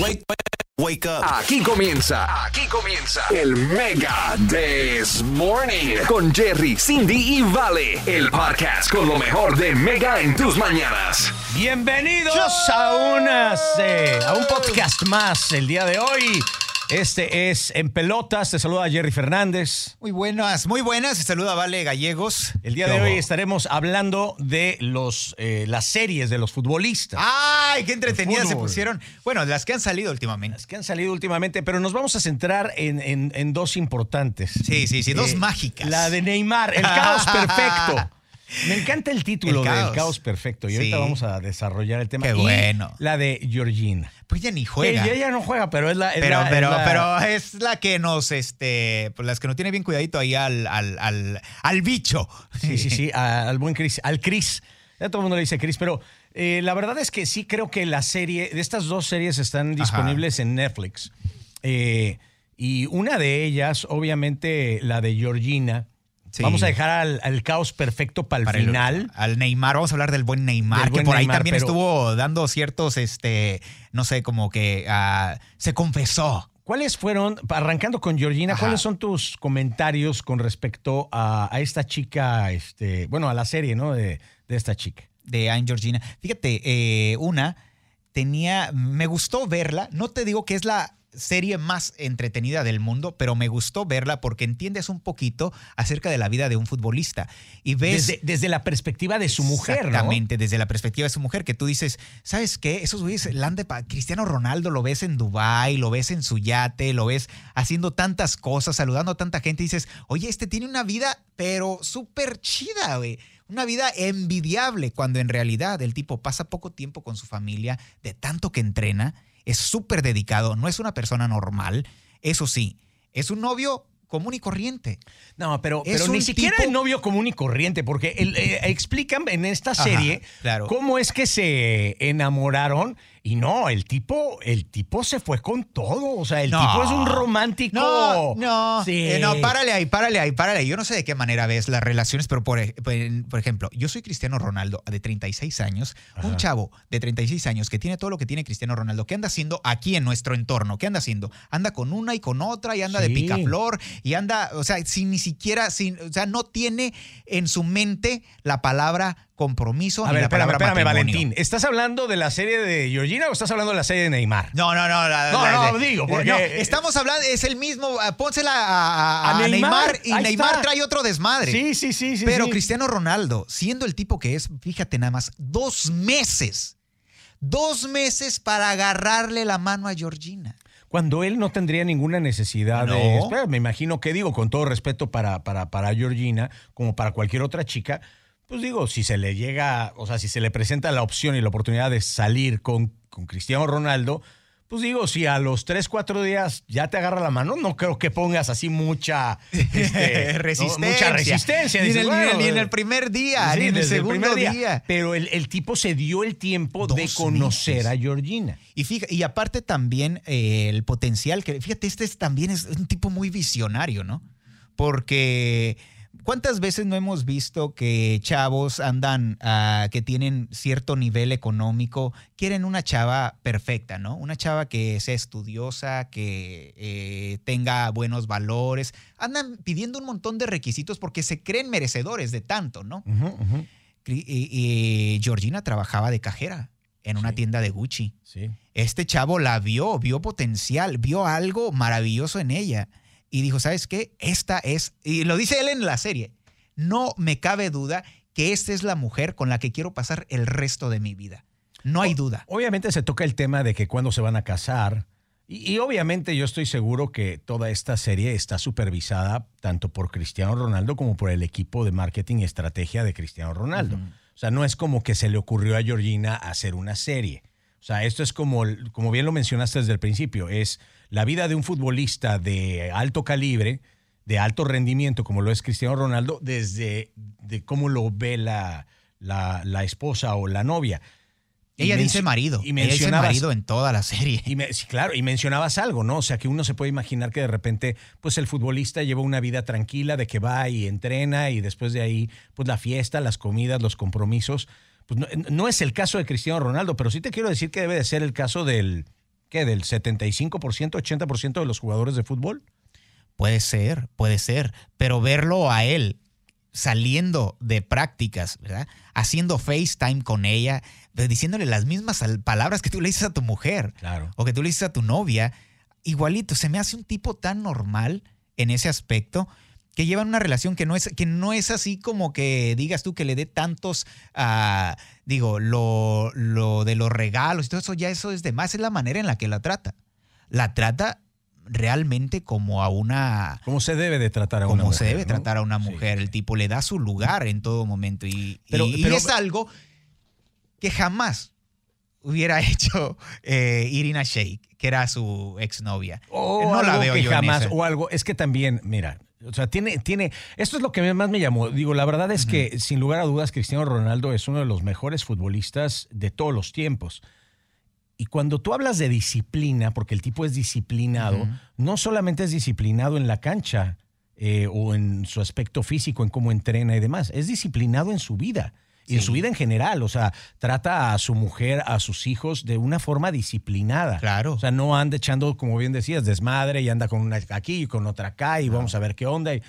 Wake, wake up. Aquí comienza, aquí comienza el Mega This Morning con Jerry, Cindy y Vale, el podcast con lo mejor de Mega en tus mañanas. Bienvenidos a, unas, eh, a un podcast más el día de hoy. Este es En Pelotas, te saluda Jerry Fernández. Muy buenas, muy buenas. Se saluda Vale Gallegos. El día de hoy estaremos hablando de los, eh, las series de los futbolistas. ¡Ay, qué entretenidas se pusieron! Bueno, las que han salido últimamente. Las que han salido últimamente, pero nos vamos a centrar en, en- en dos importantes. Sí, sí, sí, dos Eh, mágicas. La de Neymar, el caos perfecto. Me encanta el título El del caos. caos perfecto y ahorita vamos a desarrollar el tema. Qué Y bueno. La de Georgina. Pues ya ni juega. Ella ya no juega, pero es la. es pero, la- es pero, la- pero es la que nos, este, pues las que nos tiene bien cuidadito ahí al, al, al, al bicho. Sí, sí, sí, al buen Chris, al Chris. Ya todo el mundo le dice Chris, pero eh, la verdad es que sí creo que la serie, de estas dos series están disponibles en Netflix. Eh, y una de ellas, obviamente, la de Georgina. Sí. Vamos a dejar al, al caos perfecto para el Para el- final. al Neymar, vamos a hablar del buen Neymar, Del que buen por ahí también pero- estuvo dando ciertos, este, no sé, como que ah, se confesó. ¿Cuáles fueron, arrancando con Georgina, Ajá. cuáles son tus comentarios con respecto a, a esta chica, este, bueno, a la serie, ¿no? De, de esta chica. de Anne Georgina. Fíjate, eh, una tenía, me gustó verla, no te digo que es la serie más entretenida del mundo, pero me gustó verla porque entiendes un poquito acerca de la vida de un futbolista y ves Desde, desde la perspectiva de su mujer, ¿no? Exactamente, desde la perspectiva de su mujer, que tú dices, ¿sabes qué? Esos güeyes, Cristiano Ronaldo lo ves en Dubai, lo ves en su yate, lo ves haciendo tantas cosas, saludando a tanta gente, y dices, oye, este tiene una vida, pero súper chida, güey. Una vida envidiable, cuando en realidad el tipo pasa poco tiempo con su familia, de tanto que entrena, es súper dedicado, no es una persona normal, eso sí, es un novio común y corriente. No, pero, Es pero ni siquiera tipo- el novio común y corriente, porque el- eh, explican en esta Ajá, serie claro. cómo es que se enamoraron y no, el tipo, el tipo se fue con todo, o sea, el No. tipo es un romántico. No, no, Sí. eh, no, párale ahí, párale ahí, párale. Yo no sé de qué manera ves las relaciones, pero por, por- ejemplo, yo soy Cristiano Ronaldo de 36 años, un chavo de 36 años que tiene todo lo que tiene Cristiano Ronaldo, ¿qué anda haciendo aquí en nuestro entorno? ¿Qué anda haciendo? Anda con una y con otra y anda de Sí. picaflor y anda, o sea, sin ni siquiera, sin, o sea, no tiene en su mente la palabra compromiso A ni ver, la espérame, palabra espérame, matrimonio. Valentín. ¿Estás hablando de la serie de Georgina o estás hablando de la serie de Neymar? No, no, no. la- No, la- no, de- digo, porque- no, estamos hablando, es el mismo. ah, Pónsela a, a- A a Neymar, Neymar, y ahí Neymar está. trae otro desmadre. Sí, sí, sí, sí. Pero sí. Cristiano Ronaldo, siendo el tipo que es, fíjate nada más, dos meses. Dos meses para agarrarle la mano a Georgina. Cuando él no tendría ninguna necesidad de. No. Espera, me imagino que digo, con todo respeto para, para, para Georgina, como para cualquier otra chica, pues digo, si se le llega, o sea, si se le presenta la opción y la oportunidad de salir con, con Cristiano Ronaldo, pues digo, si a los 3, 4 días ya te agarra la mano, no creo que pongas así mucha este, ¿no? resistencia. Mucha resistencia. Ni en, Dices, el, ni en el- bueno, ni en el primer día, sí, ni en el segundo día. Pero el, el tipo se dio el tiempo de conocer meses. a Georgina. Y, fija- y aparte también eh, el potencial que, fíjate, este es, también es un tipo muy visionario, ¿no? Porque ¿cuántas veces no hemos visto que chavos andan, ah, que tienen cierto nivel económico, quieren una chava perfecta, ¿no? Una chava que sea estudiosa, que eh, tenga buenos valores, andan pidiendo un montón de requisitos porque se creen merecedores de tanto, ¿no? Y- y Georgina trabajaba de cajera en una Sí. tienda de Gucci. Sí. Este chavo la vio, vio potencial, vio algo maravilloso en ella y dijo, ¿sabes qué? Esta es, y lo dice él en la serie, no me cabe duda que esta es la mujer con la que quiero pasar el resto de mi vida. No hay duda. Obviamente se toca el tema de que cuándo se van a casar. Y, y obviamente yo estoy seguro que toda esta serie está supervisada tanto por Cristiano Ronaldo como por el equipo de marketing y estrategia de Cristiano Ronaldo. O sea, no es como que se le ocurrió a Georgina hacer una serie. O sea, esto es como, como bien lo mencionaste desde el principio, es la vida de un futbolista de alto calibre, de alto rendimiento, como lo es Cristiano Ronaldo, desde de cómo lo ve la, la, la esposa o la novia. Ella dice marido. Y Ella dice marido en toda la serie. y me- sí, claro, y mencionabas algo, ¿no? O sea, que uno se puede imaginar que de repente, pues el futbolista lleva una vida tranquila, de que va y entrena y después de ahí, pues la fiesta, las comidas, los compromisos. Pues no, no es el caso de Cristiano Ronaldo, pero sí te quiero decir que debe de ser el caso del, ¿qué? ¿Del 75%, 80% de los jugadores de fútbol? Puede ser, puede ser, pero verlo a él saliendo de prácticas, ¿verdad? Haciendo FaceTime con ella, diciéndole las mismas palabras que tú le dices a tu mujer claro. o que tú le dices a tu novia, igualito, se me hace un tipo tan normal en ese aspecto que llevan una relación que no es, que no es así como que digas tú que le dé tantos, uh, digo, lo, lo de los regalos y todo eso, ya eso es de más, es la manera en la que la trata. La trata realmente como a una... Como se debe de tratar a una mujer. Como se debe tratar a una mujer. El tipo le da su lugar en todo momento. Y, pero, es algo que jamás hubiera hecho eh, Irina Shayk, que era su exnovia. O no la veo que jamás, o algo. Es que también, mira, o sea, tiene, tiene. Esto es lo que más me llamó. Digo, la verdad es que, sin lugar a dudas, Cristiano Ronaldo es uno de los mejores futbolistas de todos los tiempos. Y cuando tú hablas de disciplina, porque el tipo es disciplinado, no solamente es disciplinado en la cancha eh, o en su aspecto físico, en cómo entrena y demás, es disciplinado en su vida y en su vida en general. O sea, trata a su mujer, a sus hijos de una forma disciplinada. Claro. O sea, no anda echando, como bien decías, desmadre y anda con una aquí y con otra acá y vamos a ver qué onda. Y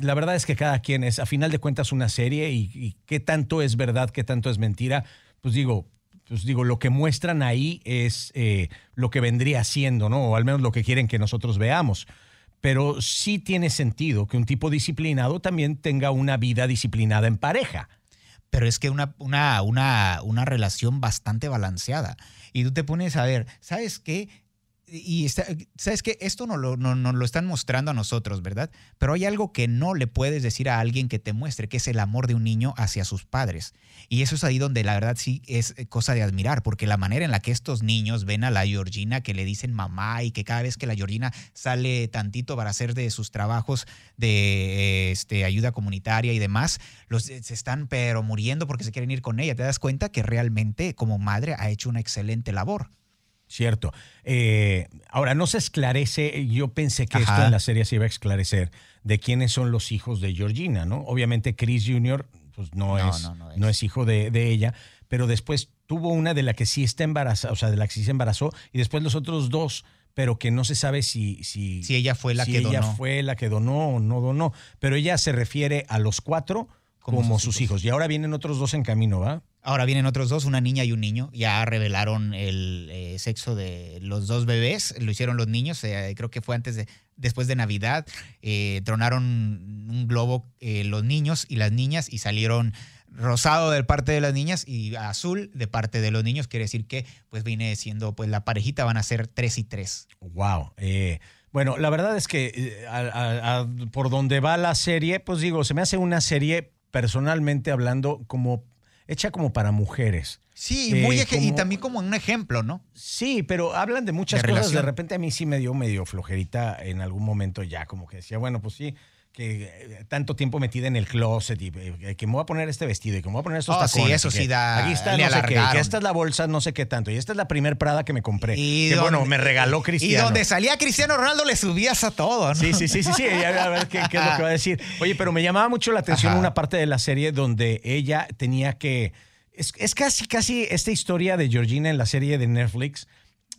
la verdad es que cada quien es, a final de cuentas, una serie y qué tanto es verdad, qué tanto es mentira. Pues digo, pues digo, lo que muestran ahí es eh, lo que vendría siendo, ¿no? O al menos lo que quieren que nosotros veamos. Pero sí tiene sentido que un tipo disciplinado también tenga una vida disciplinada en pareja. Pero es que una, una, una, una relación bastante balanceada. Y tú te pones a ver, ¿sabes qué? Y sabes que esto no lo, no, lo, están mostrando a nosotros, ¿verdad? Pero hay algo que no le puedes decir a alguien que te muestre, que es el amor de un niño hacia sus padres. Y eso es ahí donde la verdad sí es cosa de admirar, porque la manera en la que estos niños ven a la Georgina, que le dicen mamá y que cada vez que la Georgina sale tantito para hacer de sus trabajos de este, ayuda comunitaria y demás, los, se están pero muriendo porque se quieren ir con ella. Te das cuenta que realmente como madre ha hecho una excelente labor. Cierto. Eh, ahora, no se esclarece, yo pensé que esto en la serie se iba a esclarecer, de quiénes son los hijos de Georgina, ¿no? Obviamente Chris Jr. pues no, es, no, es. hijo de, ella, pero después tuvo una de la que sí está embarazada, o sea, de la que sí se embarazó, y después los otros dos, pero que no se sabe si... Si, si ella fue la si que ella fue la que donó o no donó, pero ella se refiere a los cuatro como, sus, hijos. Y ahora vienen otros dos en camino, ¿va? Ahora vienen otros dos, una niña y un niño. Ya revelaron el eh, sexo de los dos bebés. Lo hicieron los niños. Eh, creo que fue antes de, después de Navidad. Eh, tronaron un globo los niños y las niñas y salieron rosado de parte de las niñas y azul de parte de los niños. Quiere decir que pues viene siendo pues la parejita van a ser tres y tres. Wow. bueno, la verdad es que por donde va la serie, pues digo, se me hace una serie personalmente hablando como hecha como para mujeres. Sí, muy eh, y también como un ejemplo, ¿no? Sí, pero hablan de muchas cosas. De repente a mí sí me dio medio flojerita en algún momento ya, como que decía, bueno, pues sí, que eh, tanto tiempo metida en el closet y eh, que me voy a poner este vestido y que me voy a poner estos oh, tacones. Sí, eso sí da. Aquí está, no sé qué, que esta es la bolsa, no sé qué tanto. Y esta es la primer Prada que me compré. Y que bueno, me regaló Cristiano. Y donde salía Cristiano Ronaldo le subías a todo, ¿no? Sí, sí, sí, sí, sí. A ver qué, es lo que va a decir. Oye, pero me llamaba mucho la atención una parte de la serie donde ella tenía que. Es, es casi, casi esta historia de Georgina en la serie de Netflix.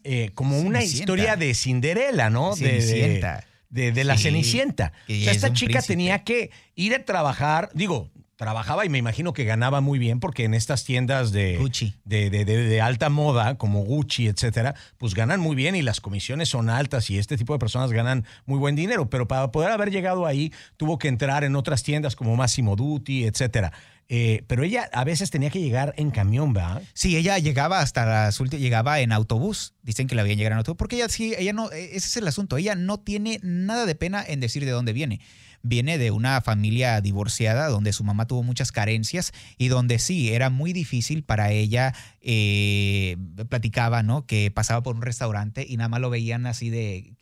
Eh, como una historia de Cinderella, ¿no? De, de, la Cenicienta. O sea, esta chica tenía que ir a trabajar, digo, trabajaba y me imagino que ganaba muy bien porque en estas tiendas de, Gucci. de, de, de, alta moda como Gucci, etcétera, pues ganan muy bien y las comisiones son altas y este tipo de personas ganan muy buen dinero. Pero para poder haber llegado ahí tuvo que entrar en otras tiendas como Massimo Dutti, etcétera. Eh, pero ella a veces tenía que llegar en camión, ¿verdad? Sí, ella llegaba hasta las últimas, llegaba en autobús. Dicen que la habían llegado en autobús. Porque ella sí, ella no, e, ese es el asunto. Ella no tiene nada de pena en decir de dónde viene. Viene de una familia divorciada donde su mamá tuvo muchas carencias y donde sí, era muy difícil para ella. Eh, platicaba, ¿no? Que pasaba por un restaurante y nada más lo veían así de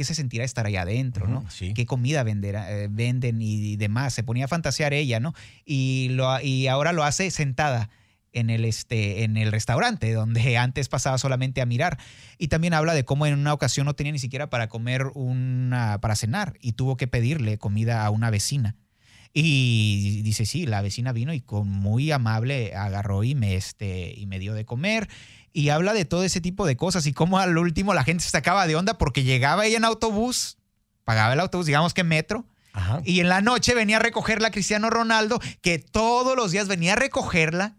qué se sentirá estar ahí adentro, ¿no? ¿Qué comida eh, venden y, demás? Se ponía a fantasear ella, ¿no? Y, lo, y ahora lo hace sentada en el, este, en el restaurante, donde antes pasaba solamente a mirar. Y también habla de cómo en una ocasión no tenía ni siquiera para comer una, para cenar y tuvo que pedirle comida a una vecina. Y dice, sí, la vecina vino y con muy amable agarró y me, este, y me dio de comer. Y habla de todo ese tipo de cosas y cómo al último la gente se sacaba de onda porque llegaba ella en autobús, pagaba el autobús, digamos que metro, Ajá. y en la noche venía a recogerla a Cristiano Ronaldo, que todos los días venía a recogerla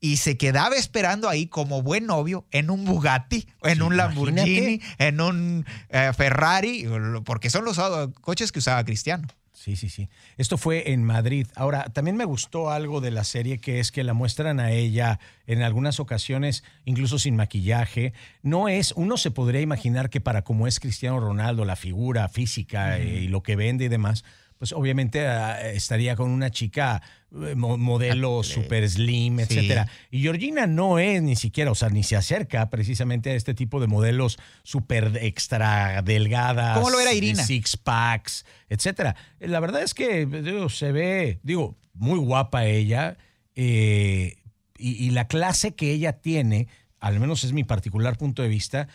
y se quedaba esperando ahí como buen novio en un Bugatti, en Sí, un Lamborghini, imagínate. en un eh, Ferrari, porque son los ah, coches que usaba Cristiano. Sí, sí, sí. Esto fue en Madrid. Ahora, también me gustó algo de la serie que es que la muestran a ella en algunas ocasiones, incluso sin maquillaje. No es, uno se podría imaginar que para como es Cristiano Ronaldo, la figura física eh, y lo que vende y demás, pues obviamente ah, estaría con una chica eh, mo- modelo super slim, Sí. etcétera. Y Georgina no es ni siquiera, o sea, ni se acerca precisamente a este tipo de modelos súper extra delgadas. ¿Cómo lo era Irina? Six packs, etcétera. La verdad es que digo, se ve, digo, muy guapa ella. eh, y, y la clase que ella tiene, al menos es mi particular punto de vista,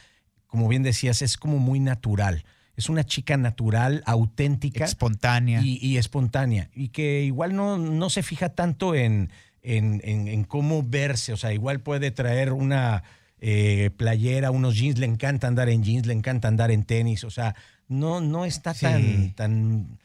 como bien decías, es como muy natural. Es una chica natural, auténtica Espontánea. y, y espontánea. Y que igual no, no se fija tanto en, en, en- en cómo verse. O sea, igual puede traer una eh, playera, unos jeans. Le encanta andar en jeans, le encanta andar en tenis. O sea, no, no está Sí. tan, tan.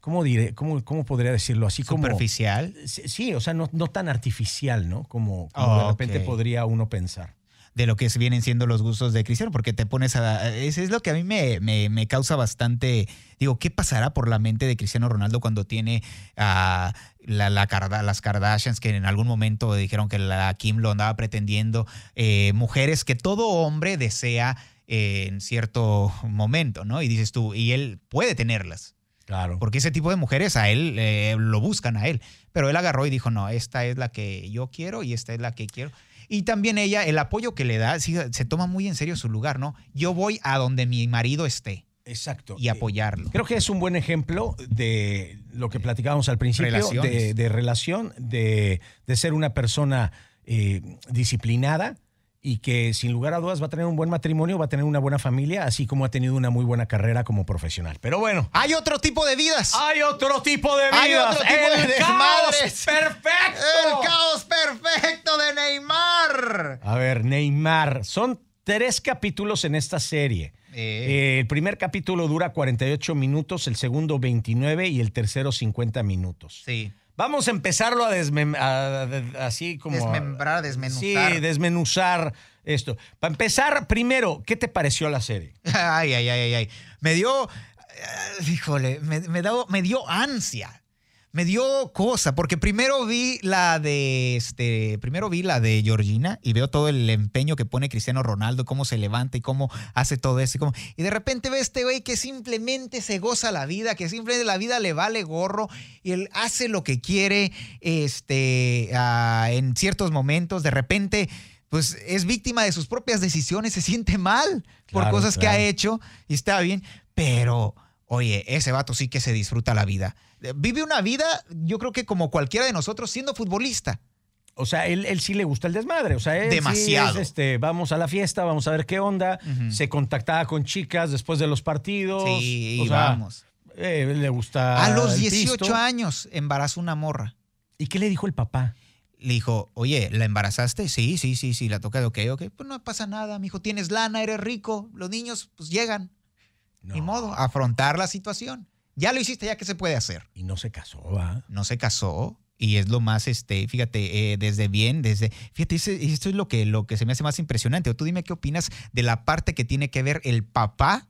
¿Cómo diré? ¿Cómo, cómo podría decirlo? Así superficial. Sí, sí, o sea, no, no tan artificial, ¿no? Como, como Oh, de repente podría uno pensar. De lo que vienen siendo los gustos de Cristiano, porque te pones a... Es, es lo que a mí me, me- me causa bastante... Digo, ¿qué pasará por la mente de Cristiano Ronaldo cuando tiene a la, las Kardashians que en algún momento dijeron que la Kim lo andaba pretendiendo? eh, mujeres que todo hombre desea eh, en cierto momento, ¿no? Y dices tú, y él puede tenerlas. Claro. Porque ese tipo de mujeres a él eh, lo buscan a él. Pero él agarró y dijo, no, esta es la que yo quiero y esta es la que quiero. Y también ella, el apoyo que le da, sí, se toma muy en serio su lugar, ¿no? Yo voy a donde mi marido esté Exacto. y apoyarlo. Creo que es un buen ejemplo de lo que platicábamos al principio, de relación, de, de ser una persona eh, disciplinada y que sin lugar a dudas va a tener un buen matrimonio, va a tener una buena familia, así como ha tenido una muy buena carrera como profesional. Pero bueno. Hay otro tipo de vidas. Hay otro tipo de vidas. Hay otro tipo el de caos desmadres. perfecto. El caos perfecto de Neymar. A ver, Neymar. Son tres capítulos en esta serie. Eh. Eh, el primer capítulo dura 48 minutos, el segundo 29 y el tercero 50 minutos. Sí. Vamos a empezarlo a, desmem- a- a- así como... Desmembrar, desmenuzar. Sí, desmenuzar esto. Para empezar, primero, ¿qué te pareció la serie? Ay, ay, ay, ay, ay. Me dio, eh, híjole, me, me me dio ansia. Me dio cosa, porque primero vi la de este, primero vi la de Georgina y veo todo el empeño que pone Cristiano Ronaldo, cómo se levanta y cómo hace todo eso. Y, cómo- y de repente ve este güey que simplemente se goza la vida, que simplemente la vida le vale gorro y él hace lo que quiere este, en ciertos momentos. De repente, pues es víctima de sus propias decisiones, se siente mal por Claro, cosas que ha hecho y está bien, pero oye, ese vato sí que se disfruta la vida. Eh, Vive una vida, yo creo que como cualquiera de nosotros, siendo futbolista. O sea, él, él sí le gusta el desmadre. O sea, él sí Demasiado. es, este, vamos a la fiesta, vamos a ver qué onda. Se contactaba con chicas después de los partidos. Sí, O y sea, vamos. eh, le gusta. A los el 18 pisto. años embarazó una morra. ¿Y qué le dijo el papá? Le dijo, oye, ¿la embarazaste? Sí, sí, sí, sí, la toca, ok, ok. Pues no pasa nada, mijo, tienes lana, eres rico, los niños pues llegan. Ni No. modo, afrontar la situación. Ya lo hiciste, ya qué se puede hacer. Y no se casó, ¿va? no se casó y es lo más, este, fíjate, eh, desde bien, desde, fíjate, esto es lo que, lo que se me hace más impresionante. O tú dime qué opinas de la parte que tiene que ver el papá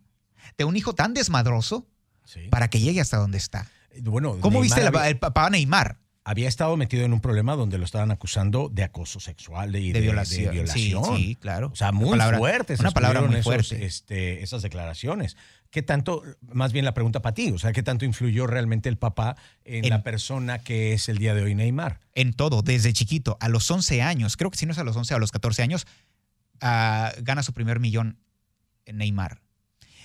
de un hijo tan desmadroso Sí. para que llegue hasta donde está. Bueno, ¿Cómo Neymar viste había, el papá Neymar? Había estado metido en un problema donde lo estaban acusando de acoso sexual De, de, violación. de violación. Sí, sí, claro. O sea, muy palabra- fuertes. Una palabra muy estuvieron esos, fuerte. este, esas declaraciones. ¿Qué tanto, más bien la pregunta para ti, o sea, qué tanto influyó realmente el papá en, En- la persona que es el día de hoy Neymar? en todo, desde chiquito, a los 11 años, creo que si no es a los 11, a los 14 años, ah, gana su primer millón Neymar.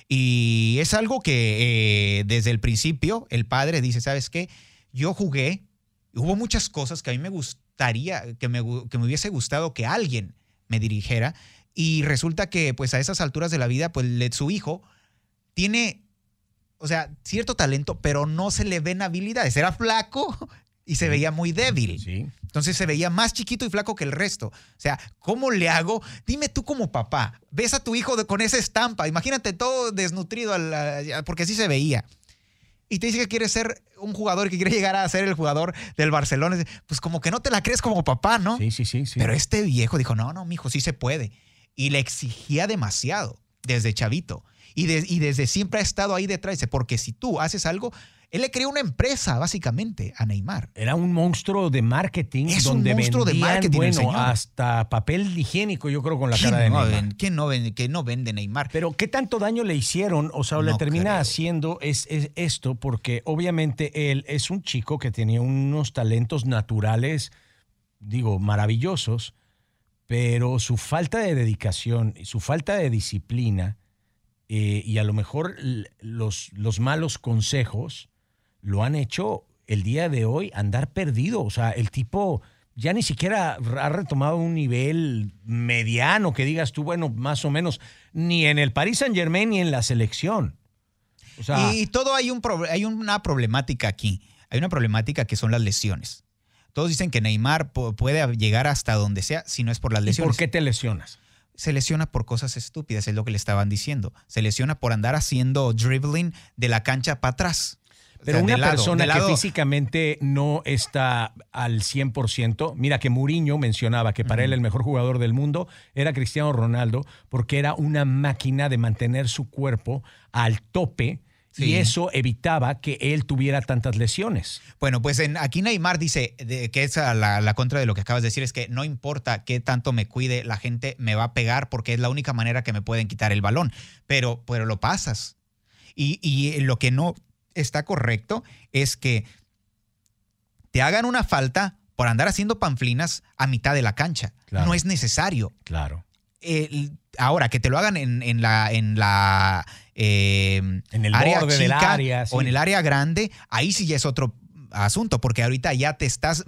Y es algo que eh, desde el principio el padre dice, ¿sabes qué? Yo jugué, hubo muchas cosas que a mí me gustaría, que me, que me hubiese gustado que alguien me dirigiera. Y resulta que pues a esas alturas de la vida, pues su hijo tiene o sea, cierto talento, pero no se le ven habilidades. Era flaco y se veía muy débil. Sí. Entonces se veía más chiquito y flaco que el resto. O sea, ¿cómo le hago? Dime tú como papá, ves a tu hijo de- con esa estampa, imagínate todo desnutrido, porque así se veía. Y te dice que quiere ser un jugador y que quiere llegar a ser el jugador del Barcelona. Pues como que no te la crees como papá, ¿no? Sí, sí, sí. sí. Pero este viejo dijo, no, no, mijo, sí se puede. Y le exigía demasiado desde chavito. Y, de- y desde siempre ha estado ahí detrás. Dice, porque si tú haces algo, él le creó una empresa, básicamente, a Neymar. Era un monstruo de marketing. Es un donde monstruo de marketing, Bueno, hasta papel higiénico, yo creo, con la ¿Quién cara de no, Neymar. ven- quién no vende, que no vende Neymar? Pero ¿qué tanto daño le hicieron? O sea, le termina creo. haciendo es, es esto porque obviamente él es un chico que tenía unos talentos naturales, digo, maravillosos, pero su falta de dedicación y su falta de disciplina eh, y a lo mejor los malos consejos lo han hecho el día de hoy andar perdido. O sea, el tipo ya ni siquiera ha retomado un nivel mediano que digas tú, bueno, más o menos, ni en el Paris Saint Germain ni en la selección. O sea, y todo hay, un hay una problemática aquí. Hay una problemática que son las lesiones. Todos dicen que Neymar pu- puede llegar hasta donde sea si no es por las ¿y lesiones. por qué te lesionas? se lesiona por cosas estúpidas, es lo que le estaban diciendo. Se lesiona por andar haciendo dribbling de la cancha para atrás. O Pero sea, una lado, persona que físicamente no está al 100%, mira que Mourinho mencionaba que para él el mejor jugador del mundo era Cristiano Ronaldo porque era una máquina de mantener su cuerpo al tope y eso evitaba que él tuviera tantas lesiones. Bueno, pues en, aquí Neymar dice de- que es a la, la contra de lo que acabas de decir, es que no importa qué tanto me cuide, la gente me va a pegar porque es la única manera que me pueden quitar el balón. Pero, pero lo pasas. Y, y lo que no está correcto es que te hagan una falta por andar haciendo panflinas a mitad de la cancha. Claro. No es necesario. Claro. ahora, que te lo hagan en, en la, en la eh, En el área del chica área, sí. o en el área grande, ahí sí ya es otro asunto, porque ahorita ya te estás,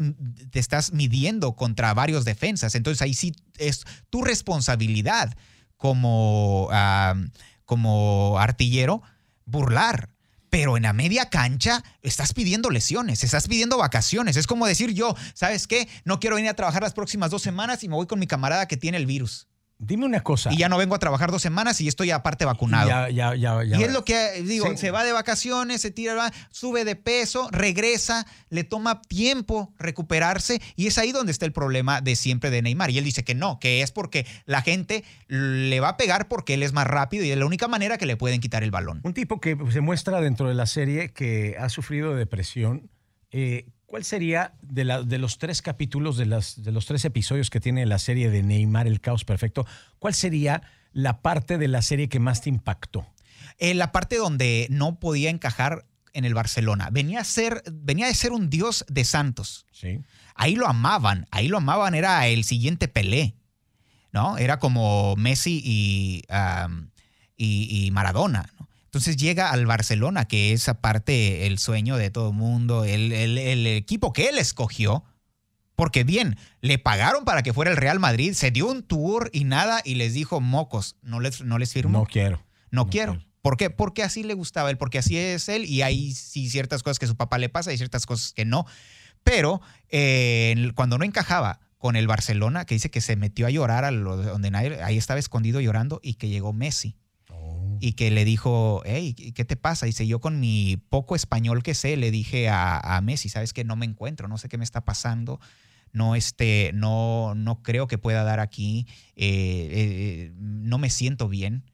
te estás midiendo contra varios defensas. Entonces ahí sí es tu responsabilidad como, ah, como artillero burlar. Pero en la media cancha estás pidiendo lesiones, estás pidiendo vacaciones. Es como decir yo, ¿sabes qué? No quiero venir a trabajar las próximas dos semanas y me voy con mi camarada que tiene el virus. Dime una cosa. Y ya no vengo a trabajar dos semanas y estoy aparte vacunado. Ya, ya, ya, ya. Y es lo que digo, Sí. se va de vacaciones, se tira, sube de peso, regresa, le toma tiempo recuperarse y es ahí donde está el problema de siempre de Neymar. Y él dice que no, que es porque la gente le va a pegar porque él es más rápido y es la única manera que le pueden quitar el balón. Un tipo que se muestra dentro de la serie que ha sufrido depresión. eh, ¿Cuál sería de, la- de los tres capítulos, de, las, de los tres episodios que tiene la serie de Neymar, El Caos Perfecto? ¿Cuál sería la parte de la serie que más te impactó? En la parte donde no podía encajar en el Barcelona, venía a ser, venía de ser un dios de Santos. Sí. ahí lo amaban, ahí lo amaban, era el siguiente Pelé, ¿no? Era como Messi y, um, y, y Maradona, ¿no? Entonces llega al Barcelona, que es aparte el sueño de todo el mundo, el, el- el equipo que él escogió, porque bien, le pagaron para que fuera el Real Madrid, se dio un tour y nada, y les dijo, mocos, no les, no les firmo. No quiero. No, No quiero. quiero. ¿Por qué? Porque así le gustaba él, porque así es él y hay sí ciertas cosas que su papá le pasa y ciertas cosas que no. Pero eh, cuando no encajaba con el Barcelona, que dice que se metió a llorar a lo- donde nadie, ahí estaba escondido llorando y que llegó Messi. Y que le dijo, hey, ¿qué te pasa? Dice, yo con mi poco español que sé, le dije a, Messi, ¿sabes que No me encuentro, no sé qué me está pasando. No, este, no, no creo que pueda dar aquí. eh, eh, no me siento bien.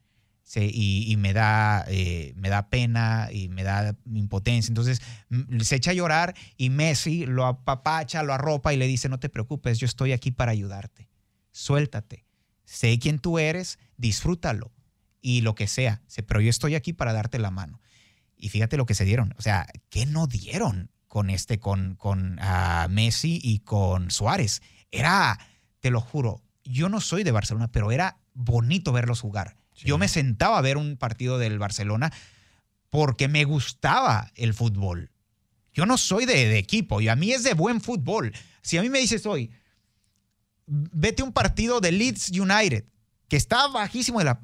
Y me, da, eh, me da pena y me da impotencia. Entonces mm, se echa a llorar y Messi lo apapacha, lo arropa y le dice, no te preocupes, yo estoy aquí para ayudarte. Suéltate. Sé quién tú eres, disfrútalo y lo que sea. Pero yo estoy aquí para darte la mano. Y fíjate lo que se dieron. O sea, ¿qué no dieron con este, con, con ah, Messi y con Suárez? Era, te lo juro, yo no soy de Barcelona, pero era bonito verlos jugar. Sí. Yo me sentaba a ver un partido del Barcelona porque me gustaba el fútbol. Yo no soy de, de equipo y a mí es de buen fútbol. Si a mí me dices hoy, vete un partido de Leeds United, que está bajísimo de la...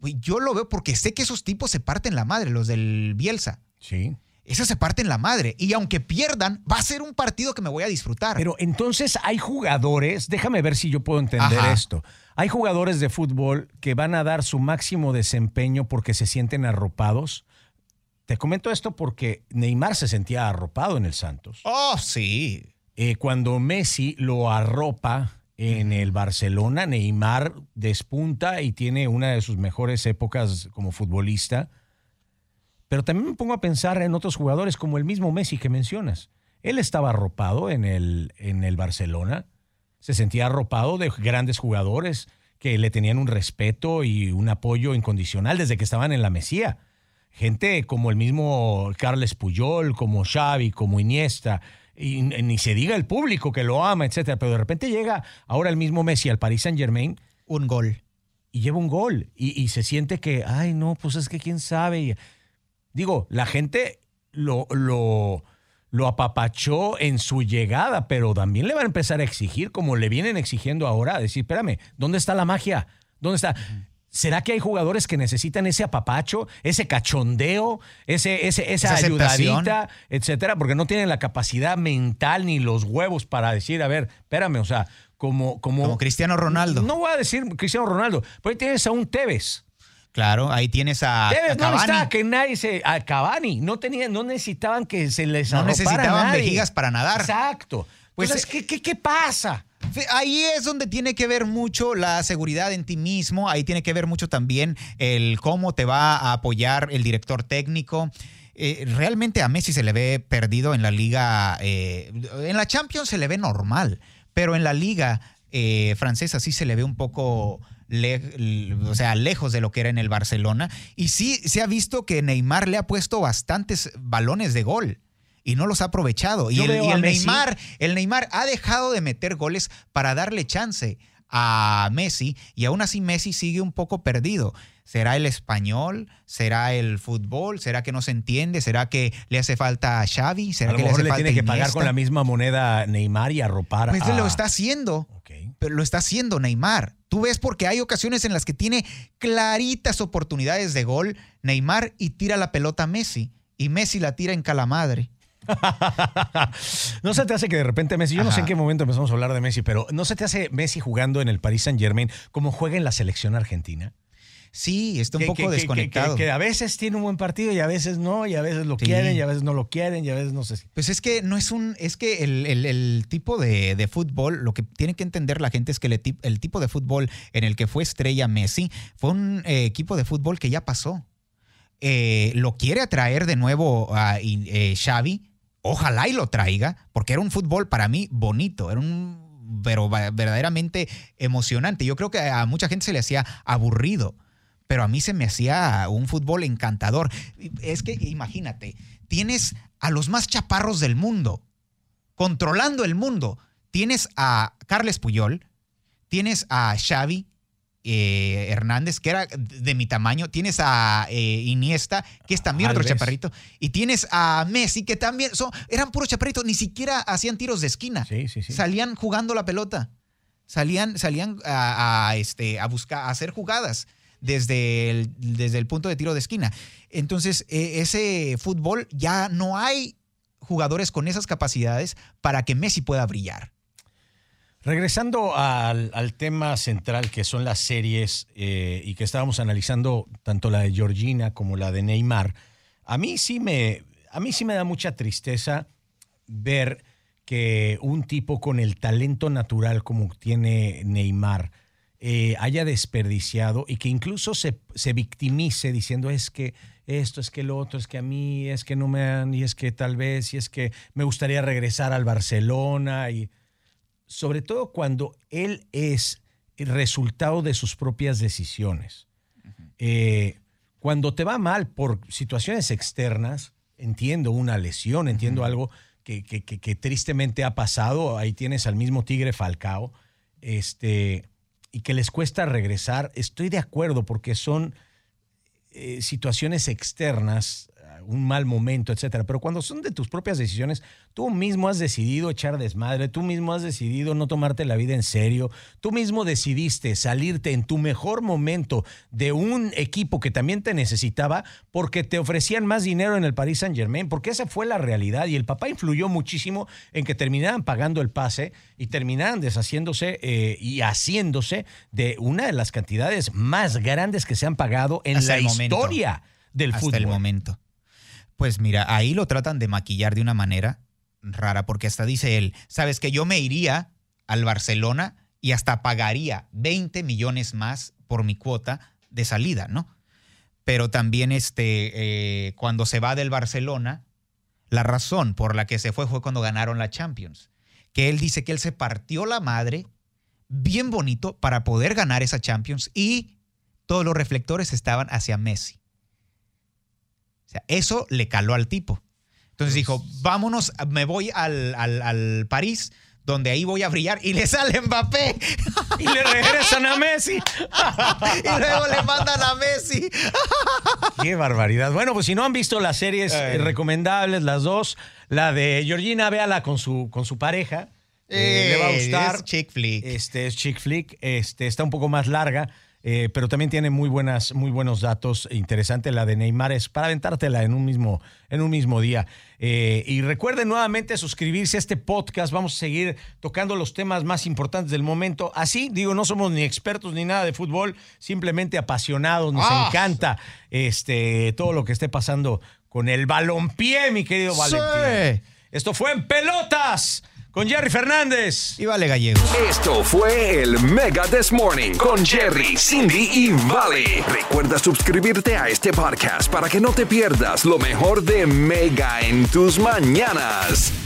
Yo lo veo porque sé que esos tipos se parten la madre, los del Bielsa. Sí. Esos se parten la madre. Y aunque pierdan, va a ser un partido que me voy a disfrutar. Pero entonces hay jugadores, déjame ver si yo puedo entender esto. Hay jugadores de fútbol que van a dar su máximo desempeño porque se sienten arropados. Te comento esto porque Neymar se sentía arropado en el Santos. Oh, sí. Eh, cuando Messi lo arropa en el Barcelona, Neymar despunta y tiene una de sus mejores épocas como futbolista. Pero también me pongo a pensar en otros jugadores como el mismo Messi que mencionas. Él estaba arropado en el, en el Barcelona, se sentía arropado de grandes jugadores que le tenían un respeto y un apoyo incondicional desde que estaban en la Mesía. Gente como el mismo Carles Puyol, como Xavi, como Iniesta, y ni se diga el público que lo ama, etcétera. Pero de repente llega ahora el mismo Messi al Paris Saint Germain. Un gol. Y lleva un gol. Y, y, se siente que, ay, no, pues es que quién sabe. Digo, la gente lo, lo, lo apapachó en su llegada, pero también le van a empezar a exigir, como le vienen exigiendo ahora, a decir, espérame, ¿dónde está la magia? ¿Dónde está? ¿Será que hay jugadores que necesitan ese apapacho, ese cachondeo, ese, ese, esa, ayudadita, etcétera? Porque no tienen la capacidad mental ni los huevos para decir, a ver, espérame, o sea, como. Como, como Cristiano Ronaldo. No voy a decir Cristiano Ronaldo, pero ahí tienes a un Tevez Claro, ahí tienes a, Tevez, No necesitaba que nadie se. A Cavani. No, no necesitaban que se les No necesitaban vejigas para nadar. Exacto. Pues, Entonces, ¿qué, qué, qué pasa? Ahí es donde tiene que ver mucho la seguridad en ti mismo, ahí tiene que ver mucho también el cómo te va a apoyar el director técnico. Eh, realmente a Messi se le ve perdido en la liga, eh, en la Champions se le ve normal, pero en la liga eh, francesa sí se le ve un poco o sea, lejos de lo que era en el Barcelona. Y sí se ha visto que Neymar le ha puesto bastantes balones de gol y no los ha aprovechado. Y el, Neymar, el Neymar ha dejado de meter goles para darle chance a Messi y aún así Messi sigue un poco perdido. ¿Será el español? ¿Será el fútbol? ¿Será que no se entiende? ¿Será que le hace falta a Xavi? ¿Será a que le, hace tiene que pagar con la misma moneda Neymar y arropar pues lo está haciendo. Pero lo está haciendo Neymar. Tú ves porque hay ocasiones en las que tiene claritas oportunidades de gol Neymar y tira la pelota a Messi. Y Messi la tira en calamadre. no se te hace que de repente Messi, yo no sé en qué momento empezamos a hablar de Messi, pero no se te hace Messi jugando en el Paris Saint Germain como juega en la selección argentina. Sí, está un poco desconectado. Que, a veces tiene un buen partido y a veces no, y a veces lo quieren y a veces no lo quieren y a veces no sé. Pues es que no es un, es que el, tipo de, fútbol, lo que tiene que entender la gente es que el, tipo de fútbol en el que fue estrella Messi fue un eh, equipo de fútbol que ya pasó. Eh, lo quiere atraer de nuevo a eh, Xavi, ojalá y lo traiga, porque era un fútbol para mí bonito, era un, pero verdaderamente emocionante. Yo creo que a mucha gente se le hacía aburrido pero a mí se me hacía un fútbol encantador. Es que imagínate, tienes a los más chaparros del mundo, controlando el mundo. Tienes a Carles Puyol, tienes a Xavi eh, Hernández, que era de mi tamaño, tienes a eh, Iniesta, que es también otro chaparrito, y tienes a Messi, que también son, eran puros chaparritos, ni siquiera hacían tiros de esquina. Sí, sí, sí. Salían jugando la pelota. Salían, salían a, este, a buscar, a hacer jugadas desde el, desde el punto de tiro de esquina. Entonces, e, ese fútbol ya no hay jugadores con esas capacidades para que Messi pueda brillar. Regresando al, tema central que son las series eh, y que estábamos analizando tanto la de Georgina como la de Neymar, a mí sí me, a mí sí me da mucha tristeza ver que un tipo con el talento natural como tiene Neymar, eh, haya desperdiciado y que incluso se, victimice diciendo es que esto, es que lo otro, es que a mí, es que no me han, y es que tal vez, y es que me gustaría regresar al Barcelona, y sobre todo cuando él es el resultado de sus propias decisiones. Eh, cuando te va mal por situaciones externas, entiendo una lesión, entiendo algo que, que, tristemente ha pasado, ahí tienes al mismo Tigre Falcao, este y que les cuesta regresar, estoy de acuerdo porque son eh, situaciones externas, un mal momento, etcétera. Pero cuando son de tus propias decisiones, tú mismo has decidido echar desmadre, tú mismo has decidido no tomarte la vida en serio, tú mismo decidiste salirte en tu mejor momento de un equipo que también te necesitaba porque te ofrecían más dinero en el Paris Saint Germain, porque esa fue la realidad y el papá influyó muchísimo en que terminaran pagando el pase y terminaran deshaciéndose eh, y haciéndose de una de las cantidades más grandes que se han pagado en la historia del fútbol. Hasta el momento. Pues mira, ahí lo tratan de maquillar de una manera rara, porque hasta dice él, sabes que yo me iría al Barcelona y hasta pagaría 20 millones más por mi cuota de salida, ¿no? Pero también este, eh, cuando se va del Barcelona, la razón por la que se fue fue cuando ganaron la Champions. Que él dice que él se partió la madre bien bonito para poder ganar esa Champions y todos los reflectores estaban hacia Messi. Sea, eso le caló al tipo. Entonces dijo, vámonos, me voy al, al, París, donde ahí voy a brillar y le sale Mbappé. y le regresan a Messi. y luego le mandan a Messi. Qué barbaridad. Bueno, pues si no han visto las series recomendables, las dos, la de Georgina, véala con su, con su pareja. Eh, le va a gustar. Es chick flick. Este es chick flick. Este, está un poco más larga. Eh, pero también tiene muy, buenas, muy buenos datos. Interesante la de Neymar, es para aventártela en un mismo, en un mismo día. Eh, y recuerden nuevamente suscribirse a este podcast. Vamos a seguir tocando los temas más importantes del momento. Así, digo, no somos ni expertos ni nada de fútbol, simplemente apasionados. Nos ah. encanta este, todo lo que esté pasando con el balompié, mi querido Valentín. Esto fue en pelotas con Jerry Fernández y Vale Gallego. Esto fue el Mega This Morning con Jerry, Cindy y Vale. Recuerda suscribirte a este podcast para que no te pierdas lo mejor de Mega en tus mañanas.